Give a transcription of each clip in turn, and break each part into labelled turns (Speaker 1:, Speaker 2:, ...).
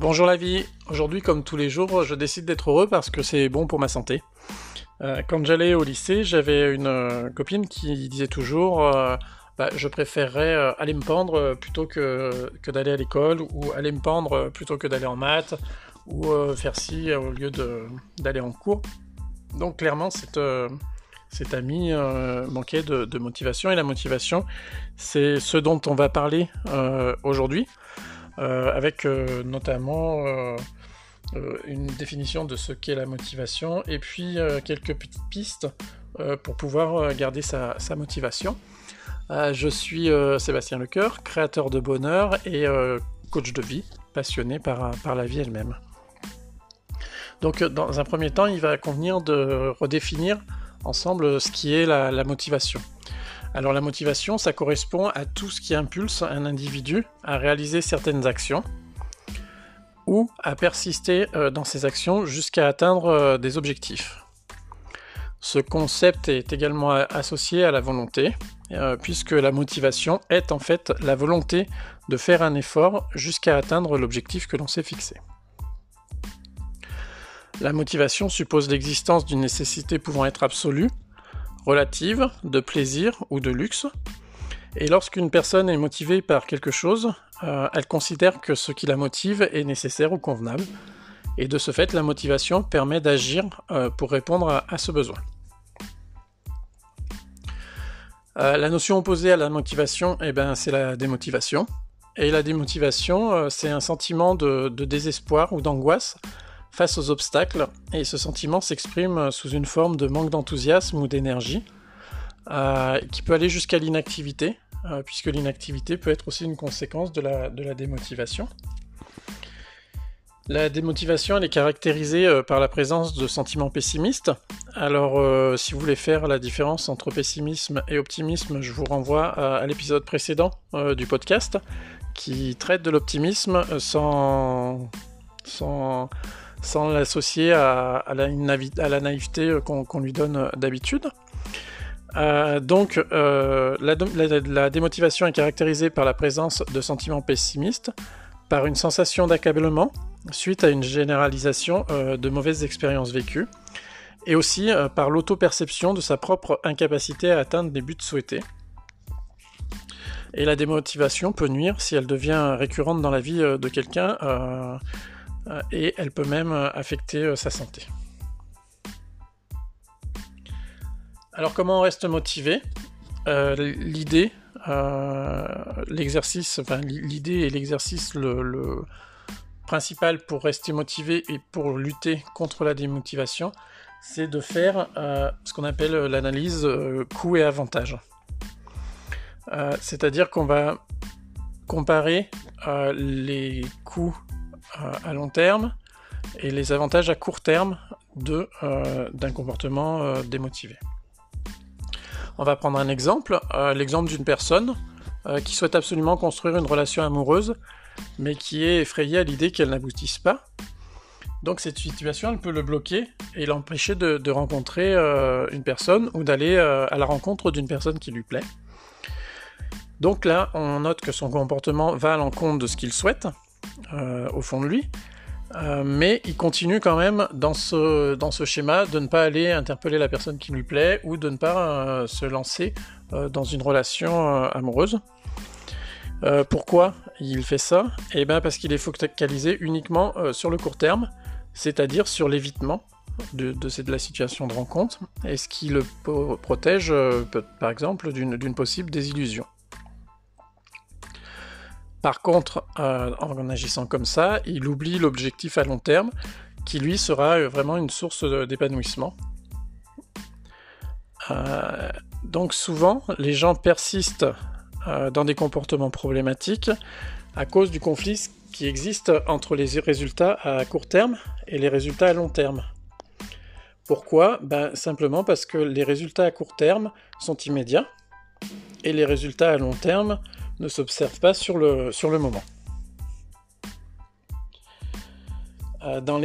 Speaker 1: Bonjour la vie. Aujourd'hui, comme tous les jours, je décide d'être heureux parce que c'est bon pour ma santé. Euh, quand j'allais au lycée, j'avais une euh, copine qui disait toujours euh, bah, je préférerais aller me pendre plutôt que, que d'aller à l'école, ou aller me pendre plutôt que d'aller en maths, ou faire ci au lieu d'aller en cours. Donc clairement, cette, cette amie manquait de, motivation, et la motivation, c'est ce dont on va parler aujourd'hui. Euh, avec euh, notamment euh, une définition de ce qu'est la motivation et puis quelques petites pistes pour pouvoir garder sa, motivation. je suis Sébastien Lecoeur, créateur de bonheur et coach de vie, passionné par, la vie elle-même. Donc dans un premier temps, il va convenir de redéfinir ensemble ce qui est la motivation. Alors la motivation, ça correspond à tout ce qui impulse un individu à réaliser certaines actions ou à persister euh, dans ces actions jusqu'à atteindre euh, des objectifs. Ce concept est également associé à la volonté, euh, puisque la motivation est en fait la volonté de faire un effort jusqu'à atteindre l'objectif que l'on s'est fixé. La motivation suppose l'existence d'une nécessité pouvant être absolue, relative, de plaisir ou de luxe. Et lorsqu'une personne est motivée par quelque chose, euh, elle considère que ce qui la motive est nécessaire ou convenable. Et de ce fait, la motivation permet d'agir euh, pour répondre à, ce besoin. Euh, la notion opposée à la motivation, eh ben, c'est la démotivation. Et la démotivation, c'est un sentiment de désespoir ou d'angoisse face aux obstacles, et ce sentiment s'exprime sous une forme de manque d'enthousiasme ou d'énergie, euh, qui peut aller jusqu'à l'inactivité, euh, puisque l'inactivité peut être aussi une conséquence de la, de la démotivation. La démotivation, elle est caractérisée euh, par la présence de sentiments pessimistes. Alors, si vous voulez faire la différence entre pessimisme et optimisme, je vous renvoie à, l'épisode précédent du podcast qui traite de l'optimisme sans, sans, sans l'associer à, la, naïveté euh, qu'on lui donne euh, d'habitude. Euh, donc, la, démotivation est caractérisée par la présence de sentiments pessimistes, par une sensation d'accablement suite à une généralisation de mauvaises expériences vécues, et aussi par l'auto-perception de sa propre incapacité à atteindre des buts souhaités. Et la démotivation peut nuire si elle devient récurrente dans la vie de quelqu'un et elle peut même euh, affecter euh, sa santé. Alors comment on reste motivé? L'idée, l'exercice, enfin l'idée et l'exercice le, principal pour rester motivé et pour lutter contre la démotivation, c'est de faire ce qu'on appelle l'analyse coût et avantage. C'est-à-dire qu'on va comparer les coûts à long terme et les avantages à court terme euh, d'un comportement euh, démotivé. On va prendre un exemple, euh, l'exemple d'une personne qui souhaite absolument construire une relation amoureuse, mais qui est effrayée à l'idée qu'elle n'aboutisse pas. Donc cette situation, elle peut le bloquer et l'empêcher de, de, rencontrer une personne ou d'aller à la rencontre d'une personne qui lui plaît. Donc là, on note que son comportement va à l'encontre de ce qu'il souhaite, au fond de lui. Euh, mais il continue quand même dans ce, dans ce schéma de ne pas aller interpeller la personne qui lui plaît ou de ne pas euh, se lancer dans une relation amoureuse. pourquoi il fait ça? Eh bien parce qu'il est focalisé uniquement sur le court terme, c'est-à-dire sur l'évitement de, de, la situation de rencontre, et ce qui le protège par exemple d'une possible désillusion. Par contre, euh, en agissant comme ça, il oublie l'objectif à long terme, qui lui sera euh, vraiment une source d'épanouissement. Euh, donc souvent, les gens persistent dans des comportements problématiques à cause du conflit qui existe entre les résultats à court terme et les résultats à long terme. Pourquoi? Ben, Simplement parce que les résultats à court terme sont immédiats et les résultats à long terme ne s'observe pas sur le, moment. Euh, dans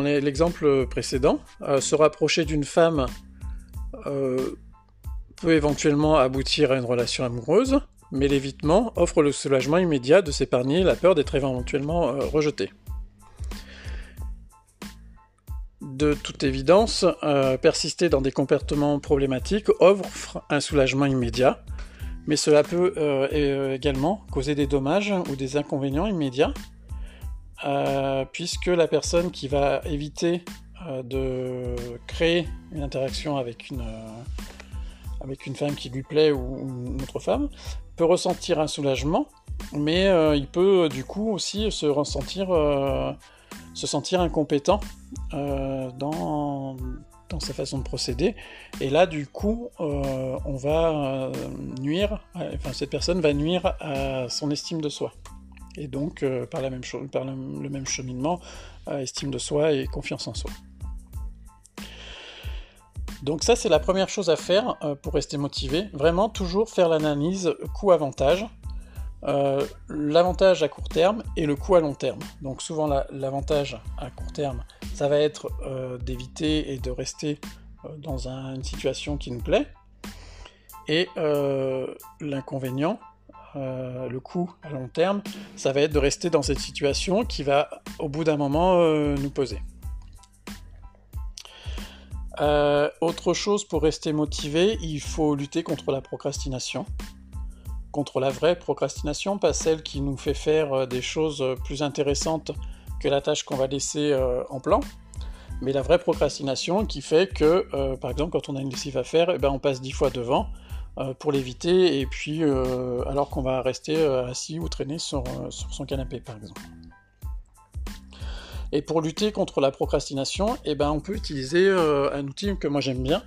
Speaker 1: l'exemple précédent, euh, se rapprocher d'une femme euh, peut éventuellement aboutir à une relation amoureuse, mais l'évitement offre le soulagement immédiat de s'épargner la peur d'être éventuellement rejeté. De toute évidence, persister dans des comportements problématiques offre un soulagement immédiat, mais cela peut également causer des dommages ou des inconvénients immédiats, puisque la personne qui va éviter de créer une interaction avec une, avec une femme qui lui plaît ou, une autre femme, peut ressentir un soulagement, mais euh, il peut du coup aussi se ressentir, euh, se sentir incompétent euh, dans, sa façon de procéder. Et là, du coup, on va nuire, enfin cette personne va nuire à son estime de soi. Et donc, par, la même par le, même cheminement, estime de soi et confiance en soi. Donc ça, c'est la première chose à faire euh, pour rester motivé. Vraiment, toujours faire l'analyse coût-avantage. Euh, l'avantage à court terme et le coût à long terme. Donc souvent l'avantage à court terme, ça va être euh, d'éviter et de rester dans une situation qui nous plaît. Et l'inconvénient, le coût à long terme, ça va être de rester dans cette situation qui va au bout d'un moment nous poser. Euh, autre chose pour rester motivé, il faut lutter contre la procrastination. Contre la vraie procrastination, pas celle qui nous fait faire euh, des choses plus intéressantes que la tâche qu'on va laisser euh, en plan, mais la vraie procrastination qui fait que, par exemple, quand on a une lessive à faire, eh ben, on passe dix fois devant pour l'éviter, et puis alors qu'on va rester assis ou traîner sur son canapé, par exemple. Et pour lutter contre la procrastination, eh ben, on peut utiliser euh, un outil que moi j'aime bien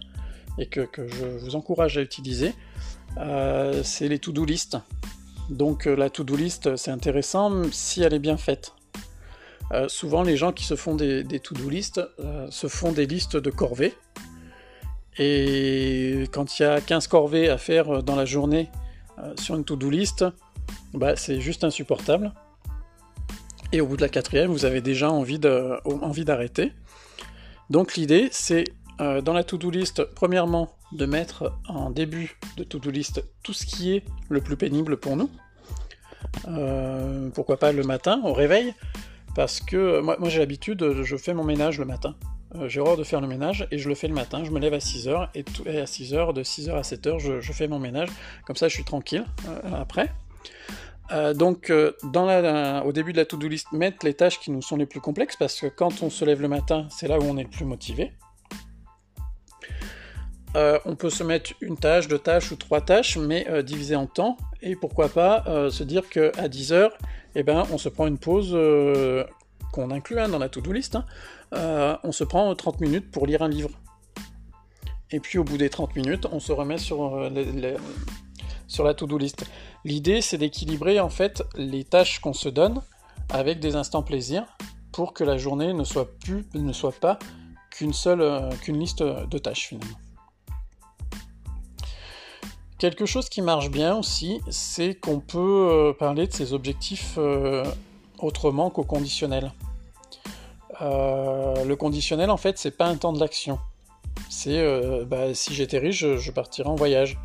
Speaker 1: et que, je vous encourage à utiliser. Euh, c'est les to-do list. Donc euh, la to-do list, c'est intéressant si elle est bien faite. souvent, les gens qui se font des, to-do list se font des listes de corvées. Et quand il y a 15 corvées à faire dans la journée sur une to-do list, bah, c'est juste insupportable et au bout de la quatrième, vous avez déjà envie d'arrêter. Donc l'idée, c'est euh, dans la to-do list, premièrement, de mettre en début de to-do list tout ce qui est le plus pénible pour nous. Euh, pourquoi pas le matin, au réveil, parce que moi, j'ai l'habitude, je fais mon ménage le matin. Euh, j'ai horreur de faire le ménage et je le fais le matin. Je me lève à 6h et, à 6h, de 6h à 7h, je, je, fais mon ménage. Comme ça, je suis tranquille après. Euh, donc, euh, au début de la to-do list, mettre les tâches qui nous sont les plus complexes, parce que quand on se lève le matin, c'est là où on est le plus motivé. Euh, on peut se mettre une tâche, deux tâches ou trois tâches, mais diviser en temps, et pourquoi pas se dire qu'à 10 heures, eh ben, on se prend une pause qu'on inclut hein, dans la to-do list, hein. on se prend 30 minutes pour lire un livre. Et puis au bout des 30 minutes, on se remet sur, sur la to-do list. L'idée, c'est d'équilibrer en fait les tâches qu'on se donne avec des instants plaisir pour que la journée ne soit plus, ne soit pas qu'une seule, euh, qu'une liste de tâches finalement. Quelque chose qui marche bien aussi, c'est qu'on peut euh, parler de ses objectifs euh, autrement qu'au conditionnel. le conditionnel, en fait, c'est pas un temps de l'action. C'est bah, si j'étais riche, je, partirais en voyage.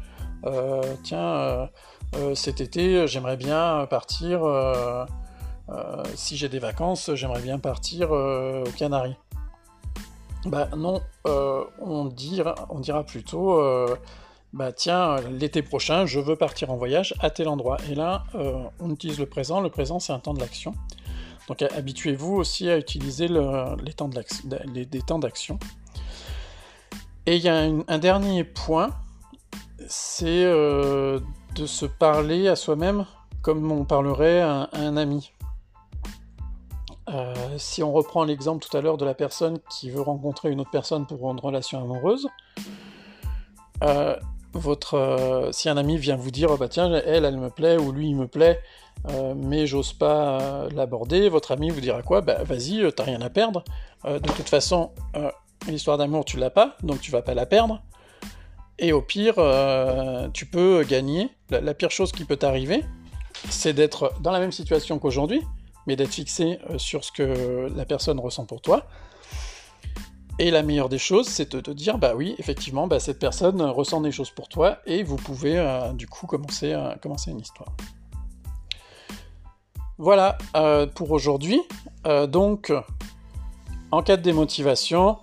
Speaker 1: tiens, euh, cet été, j'aimerais bien partir, euh, euh, si j'ai des vacances, j'aimerais bien partir aux Canaries. Bah non, on dira plutôt, bah tiens, l'été prochain, je veux partir en voyage à tel endroit. Et là, on utilise le présent, le présent c'est un temps de l'action. Donc habituez-vous aussi à utiliser les temps d'action. Et il y a un dernier point, c'est de se parler à soi-même comme on parlerait à un, ami. Euh, si on reprend l'exemple tout à l'heure de la personne qui veut rencontrer une autre personne pour une relation amoureuse, euh, votre, euh, si un ami vient vous dire, bah tiens, elle, elle me plaît, ou lui, il me plaît, mais j'ose pas l'aborder, votre ami vous dira quoi? Bah vas-y, t'as rien à perdre. de toute façon, l'histoire d'amour, tu l'as pas, donc tu vas pas la perdre. Et au pire, euh, tu peux gagner. La, pire chose qui peut t'arriver, c'est d'être dans la même situation qu'aujourd'hui, mais d'être fixé euh, sur ce que la personne ressent pour toi. Et la meilleure des choses, c'est de te dire, bah oui, effectivement, bah, cette personne ressent des choses pour toi, et vous pouvez euh, du coup commencer, commencer une histoire. Voilà pour aujourd'hui. donc, en cas de démotivation,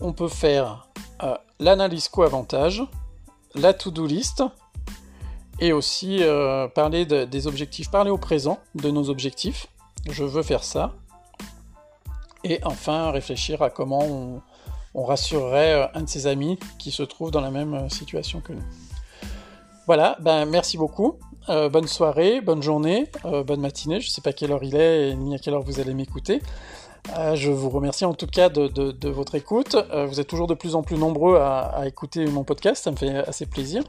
Speaker 1: on peut faire euh, l'analyse co-avantage, la to-do list, et aussi euh, parler des objectifs, parler au présent de nos objectifs. Je veux faire ça. Et enfin, réfléchir à comment on, rassurerait un de ses amis qui se trouve dans la même situation que nous. Voilà, ben merci beaucoup. Euh, bonne soirée, bonne journée, euh, bonne matinée. Je ne sais pas quelle heure il est ni à quelle heure vous allez m'écouter. Euh, je vous remercie en tout cas de, votre écoute. vous êtes toujours de plus en plus nombreux à, écouter mon podcast, ça me fait assez plaisir.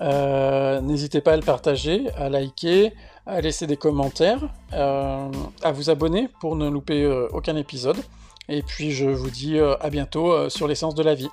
Speaker 1: N'hésitez pas à le partager, à liker, à laisser des commentaires, à vous abonner pour ne louper aucun épisode. Et puis je vous dis à bientôt sur l'essence de la vie.